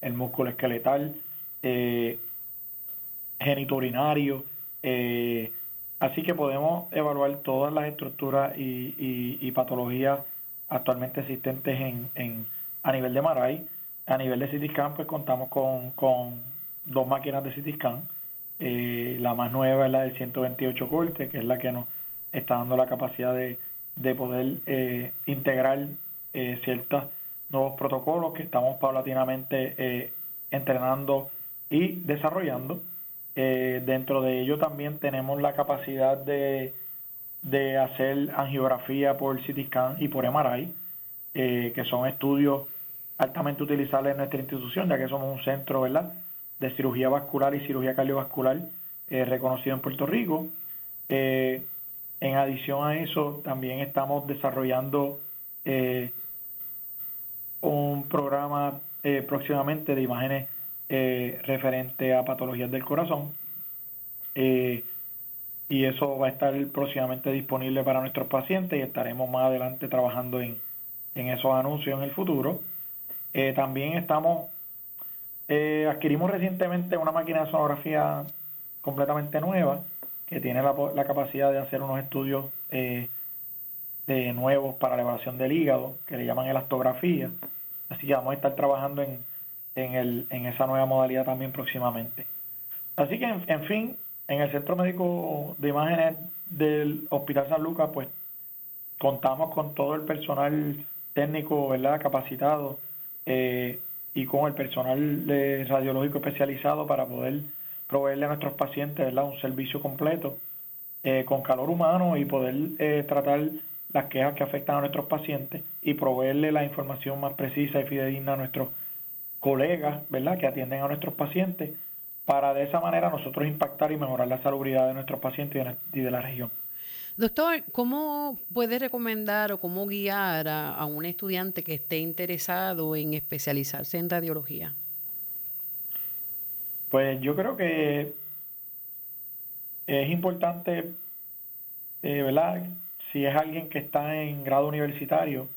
el músculo esqueletal, eh, geniturinario. Eh, así que podemos evaluar todas las estructuras y, patologías actualmente existentes en, a nivel de Maray. A nivel de CT scan, pues contamos con, dos máquinas de CT scan eh, la más nueva es la del 128 corte, que es la que nos está dando la capacidad de, de poder eh, integrar eh, ciertos nuevos protocolos que estamos paulatinamente eh, entrenando y desarrollando. Dentro de ello también tenemos la capacidad de, de hacer angiografía por CT y por MRI, que son estudios altamente utilizables en nuestra institución, ya que somos un centro, ¿verdad? de cirugía vascular y cirugía cardiovascular eh, reconocido en Puerto Rico. Eh, en adición a eso, también estamos desarrollando eh, un programa próximamente de imágenes referente a patologías del corazón. y eso va a estar próximamente disponible para nuestros pacientes y estaremos más adelante trabajando en, en esos anuncios en el futuro. también estamos eh, adquirimos recientemente una máquina de sonografía completamente nueva que tiene la, capacidad de hacer unos estudios eh, de nuevos para la elevación del hígado, que le llaman elastografía. Así que vamos a estar trabajando en, en, el, en esa nueva modalidad también próximamente. Así que, en, fin, en el Centro Médico de Imágenes del Hospital San Lucas, pues contamos con todo el personal técnico, ¿verdad?, capacitado eh, y con el personal radiológico especializado para poder proveerle a nuestros pacientes un servicio completo eh, con calor humano y poder eh, tratar las quejas que afectan a nuestros pacientes y proveerle la información más precisa y fidedigna a nuestros colegas ¿verdad? que atienden a nuestros pacientes para de esa manera nosotros impactar y mejorar la salubridad de nuestros pacientes y de la región. Doctor, ¿cómo puede recomendar o cómo guiar a, un estudiante que esté interesado en especializarse en radiología? Pues yo creo que es importante, eh, ¿verdad? Si es alguien que está en grado universitario,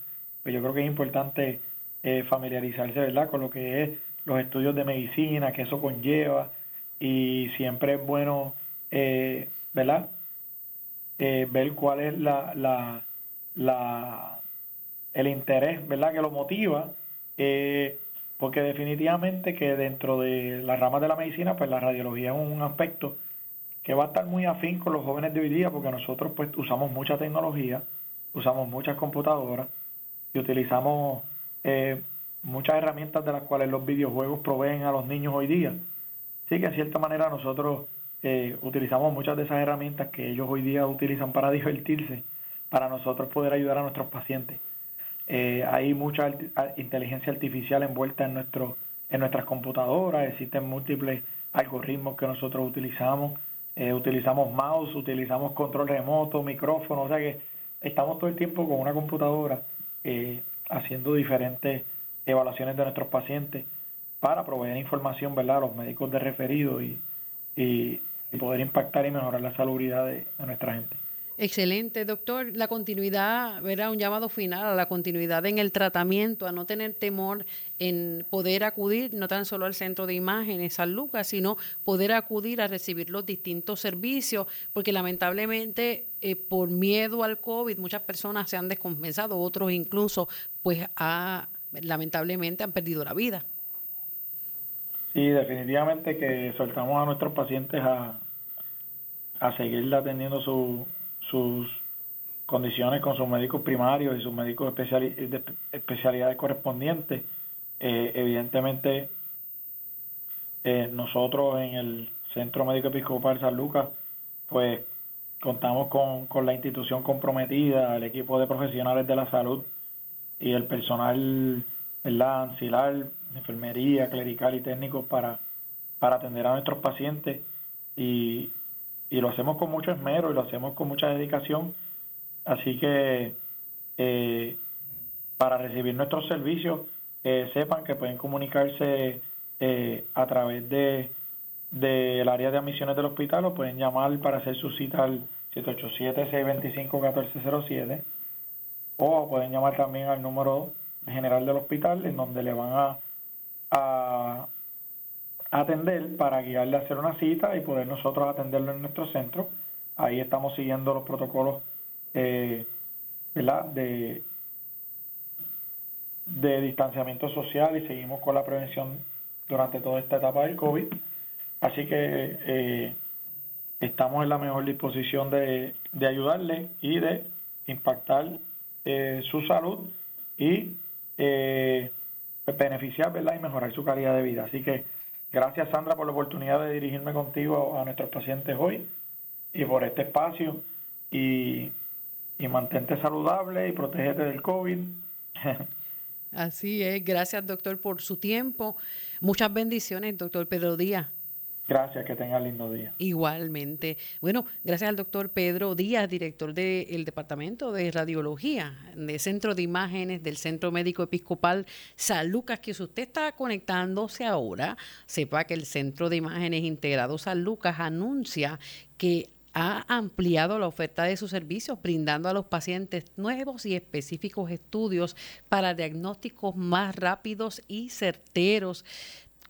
pues yo creo que es importante eh, familiarizarse, ¿verdad? Con lo que es los estudios de medicina, que eso conlleva, y siempre es bueno, eh, ¿verdad? Eh, ver cuál es la, la, la, el interés verdad que lo motiva eh, porque definitivamente que dentro de las ramas de la medicina pues la radiología es un aspecto que va a estar muy afín con los jóvenes de hoy día porque nosotros pues usamos mucha tecnología usamos muchas computadoras y utilizamos eh, muchas herramientas de las cuales los videojuegos proveen a los niños hoy día sí que en cierta manera nosotros eh, utilizamos muchas de esas herramientas que ellos hoy día utilizan para divertirse, para nosotros poder ayudar a nuestros pacientes. Eh, hay mucha inteligencia artificial envuelta en, nuestro, en nuestras computadoras, existen múltiples algoritmos que nosotros utilizamos, eh, utilizamos mouse, utilizamos control remoto, micrófono, o sea que estamos todo el tiempo con una computadora haciendo diferentes evaluaciones de nuestros pacientes para proveer información ¿verdad? a los médicos de referido y, y, poder impactar y mejorar la salubridad de, nuestra gente. Excelente, doctor. La continuidad, ¿verdad? Un llamado final a la continuidad en el tratamiento, a no tener temor en poder acudir no tan solo al centro de imágenes San Lucas, sino poder acudir a recibir los distintos servicios, porque lamentablemente eh, por miedo al COVID muchas personas se han descompensado, otros incluso pues ha, lamentablemente han perdido la vida. Sí, definitivamente que soltamos a nuestros pacientes a, a seguir atendiendo su, sus condiciones con sus médicos primarios y sus médicos de especialidades correspondientes. Eh, evidentemente, eh, nosotros en el Centro Médico Episcopal San Lucas, pues contamos con, con la institución comprometida, el equipo de profesionales de la salud y el personal ¿verdad? ancilar, enfermería, clerical y técnico para, para atender a nuestros pacientes y, y lo hacemos con mucho esmero y lo hacemos con mucha dedicación. Así que eh, para recibir nuestros servicios, eh, sepan que pueden comunicarse eh, a través de del área de admisiones del hospital o pueden llamar para hacer su cita al 787-625-1407 o pueden llamar también al número general del hospital en donde le van a, a atender para guiarle a hacer una cita y poder nosotros atenderlo en nuestro centro. Ahí estamos siguiendo los protocolos eh, De, distanciamiento social y seguimos con la prevención durante toda esta etapa del COVID. Así que eh, estamos en la mejor disposición de, ayudarle y de impactar eh, su salud y eh, beneficiar y mejorar su calidad de vida. Así que Gracias Sandra por la oportunidad de dirigirme contigo a nuestros pacientes hoy y por este espacio y, y mantente saludable y protégete del COVID. Así es, gracias doctor por su tiempo. Muchas bendiciones, doctor Pedro Díaz. Gracias, que tenga lindo día. Igualmente. Bueno, gracias al doctor Pedro Díaz, director del Departamento de Radiología, del Centro de Imágenes del Centro Médico Episcopal San Lucas, que si usted está conectándose ahora, sepa que el Centro de Imágenes Integrado San Lucas anuncia que ha ampliado la oferta de sus servicios, brindando a los pacientes nuevos y específicos estudios para diagnósticos más rápidos y certeros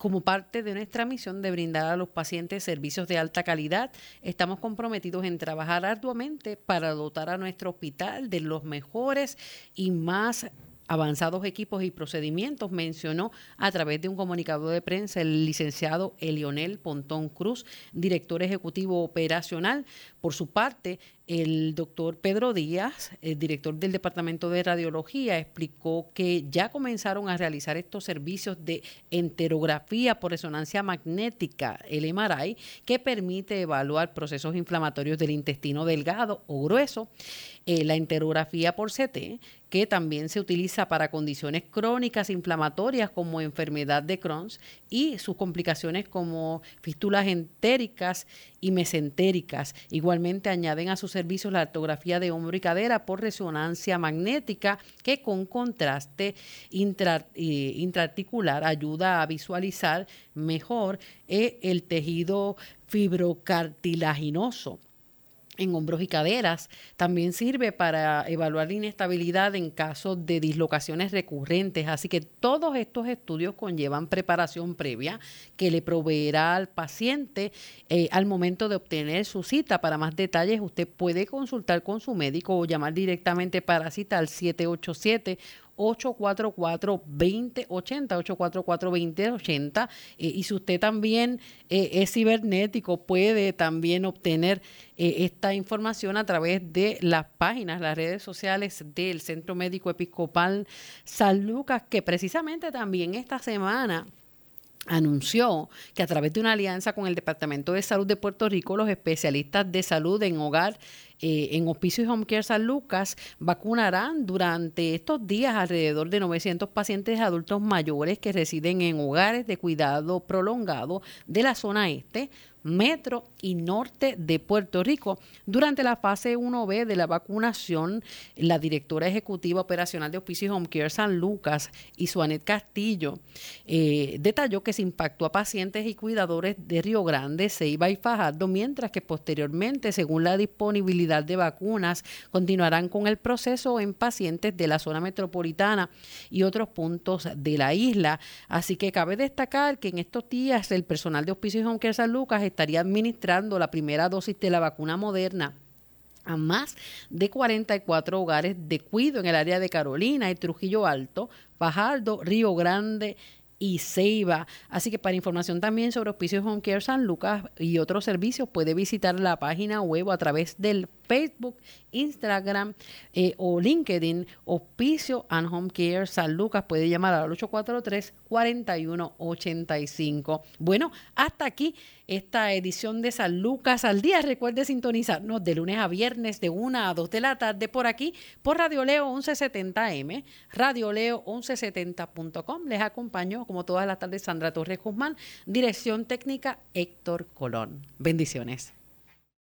como parte de nuestra misión de brindar a los pacientes servicios de alta calidad, estamos comprometidos en trabajar arduamente para dotar a nuestro hospital de los mejores y más avanzados equipos y procedimientos, mencionó a través de un comunicado de prensa el licenciado Elionel Pontón Cruz, director ejecutivo operacional. Por su parte, el doctor Pedro Díaz, el director del Departamento de Radiología, explicó que ya comenzaron a realizar estos servicios de enterografía por resonancia magnética, el MRI, que permite evaluar procesos inflamatorios del intestino delgado o grueso, eh, la enterografía por CT, que también se utiliza para condiciones crónicas inflamatorias como enfermedad de Crohn y sus complicaciones como fístulas entéricas y mesentéricas. Igualmente añaden a sus servicios la artografía de hombro y cadera por resonancia magnética que con contraste intra, eh, intraarticular ayuda a visualizar mejor eh, el tejido fibrocartilaginoso en hombros y caderas. También sirve para evaluar la inestabilidad en caso de dislocaciones recurrentes. Así que todos estos estudios conllevan preparación previa que le proveerá al paciente eh, al momento de obtener su cita. Para más detalles, usted puede consultar con su médico o llamar directamente para cita al 787 844-2080, 844-2080. Eh, y si usted también eh, es cibernético, puede también obtener eh, esta información a través de las páginas, las redes sociales del Centro Médico Episcopal San Lucas, que precisamente también esta semana anunció que a través de una alianza con el Departamento de Salud de Puerto Rico, los especialistas de salud en hogar eh, en Hospicio y Home Care San Lucas vacunarán durante estos días alrededor de 900 pacientes adultos mayores que residen en hogares de cuidado prolongado de la zona este metro y norte de Puerto Rico. Durante la fase 1B de la vacunación, la directora ejecutiva operacional de Hospicio Home Care San Lucas, Isuanet Castillo, eh, detalló que se impactó a pacientes y cuidadores de Río Grande, Ceiba y Fajardo, mientras que posteriormente, según la disponibilidad de vacunas. Continuarán con el proceso en pacientes de la zona metropolitana y otros puntos de la isla. Así que cabe destacar que en estos días el personal de Hospicio Care San Lucas estaría administrando la primera dosis de la vacuna moderna a más de 44 hogares de cuido en el área de Carolina y Trujillo Alto, Fajardo, Río Grande y Ceiba. Así que para información también sobre Hospicio Home San Lucas y otros servicios puede visitar la página web a través del Facebook, Instagram eh, o LinkedIn, Hospicio and Home Care San Lucas. Puede llamar al 843-4185. Bueno, hasta aquí esta edición de San Lucas al día. Recuerde sintonizarnos de lunes a viernes de 1 a 2 de la tarde por aquí, por Radio Leo 1170M, Radio Leo 1170.com. Les acompaño, como todas las tardes, Sandra Torres Guzmán, dirección técnica Héctor Colón. Bendiciones.